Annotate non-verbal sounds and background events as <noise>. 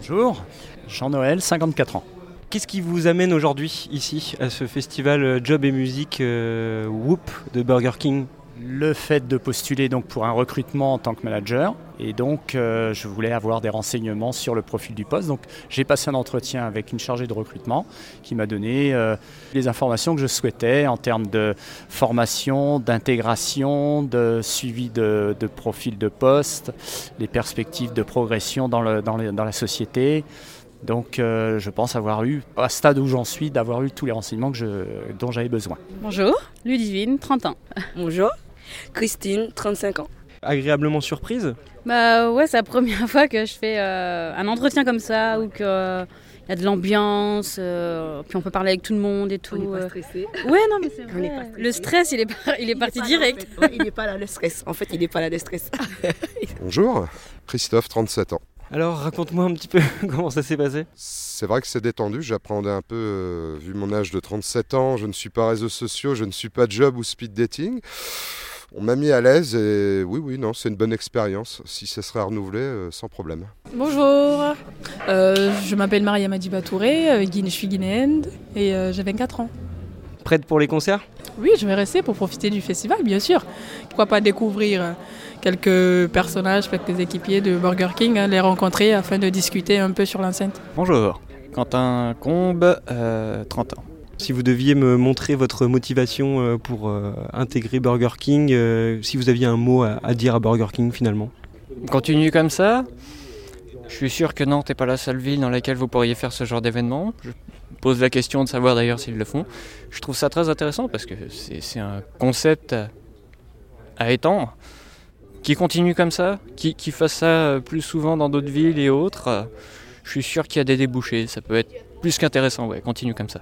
Bonjour, Jean-Noël, 54 ans. Qu'est-ce qui vous amène aujourd'hui ici à ce festival euh, Job et Musique euh, Whoop de Burger King? Le fait de postuler donc pour un recrutement en tant que manager et donc euh, je voulais avoir des renseignements sur le profil du poste. Donc j'ai passé un entretien avec une chargée de recrutement qui m'a donné euh, les informations que je souhaitais en termes de formation, d'intégration, de suivi de, de profil de poste, les perspectives de progression dans, le- dans les- dans la société. Donc euh, je pense avoir eu, à ce stade où j'en suis, d'avoir eu tous les renseignements que je- dont j'avais besoin. Bonjour, Ludivine, 30 ans. Bonjour, Christine, 35 ans. Agréablement surprise Bah ouais, c'est la première fois que je fais euh, un entretien comme ça, où il y a de l'ambiance, euh, puis on peut parler avec tout le monde et tout. On n'est pas euh. stressé. Ouais, non, mais c'est <laughs> vrai. Le stress, il est, par- il est parti là, direct. en fait. Ouais, il n'est pas là, le stress. En fait, il n'est pas là, le stress. <laughs> Bonjour, Christophe, 37 ans. Alors raconte-moi un petit peu <laughs> comment ça s'est passé. C'est vrai que c'est détendu, j'appréhendais un peu, euh, vu mon âge de 37 ans, je ne suis pas réseaux sociaux, je ne suis pas job ou speed dating. On m'a mis à l'aise et oui, oui, non, c'est une bonne expérience. Si ça serait renouvelé, euh, sans problème. Bonjour, Euh, je m'appelle Maria Madiba Touré, euh, je suis guinéenne et euh, j'ai 24 ans. Prête pour les concerts? Oui, je vais rester pour profiter du festival, bien sûr. Pourquoi pas découvrir euh, quelques personnages, quelques équipiers de Burger King, hein, les rencontrer afin de discuter un peu sur l'enceinte. Bonjour, Quentin Combe, euh, 30 ans. Si vous deviez me montrer votre motivation euh, pour euh, intégrer Burger King, euh, si vous aviez un mot à, dire à Burger King finalement. Continue comme ça. Je suis sûr que Nantes n'est pas la seule ville dans laquelle vous pourriez faire ce genre d'événement. Je pose la question de savoir d'ailleurs s'ils le font. Je trouve ça très intéressant parce que c'est un concept à, étendre. Qui continue comme ça, qui, qui fasse ça plus souvent dans d'autres villes et autres. Je suis sûr qu'il y a des débouchés. Ça peut être plus qu'intéressant. Ouais, continue comme ça.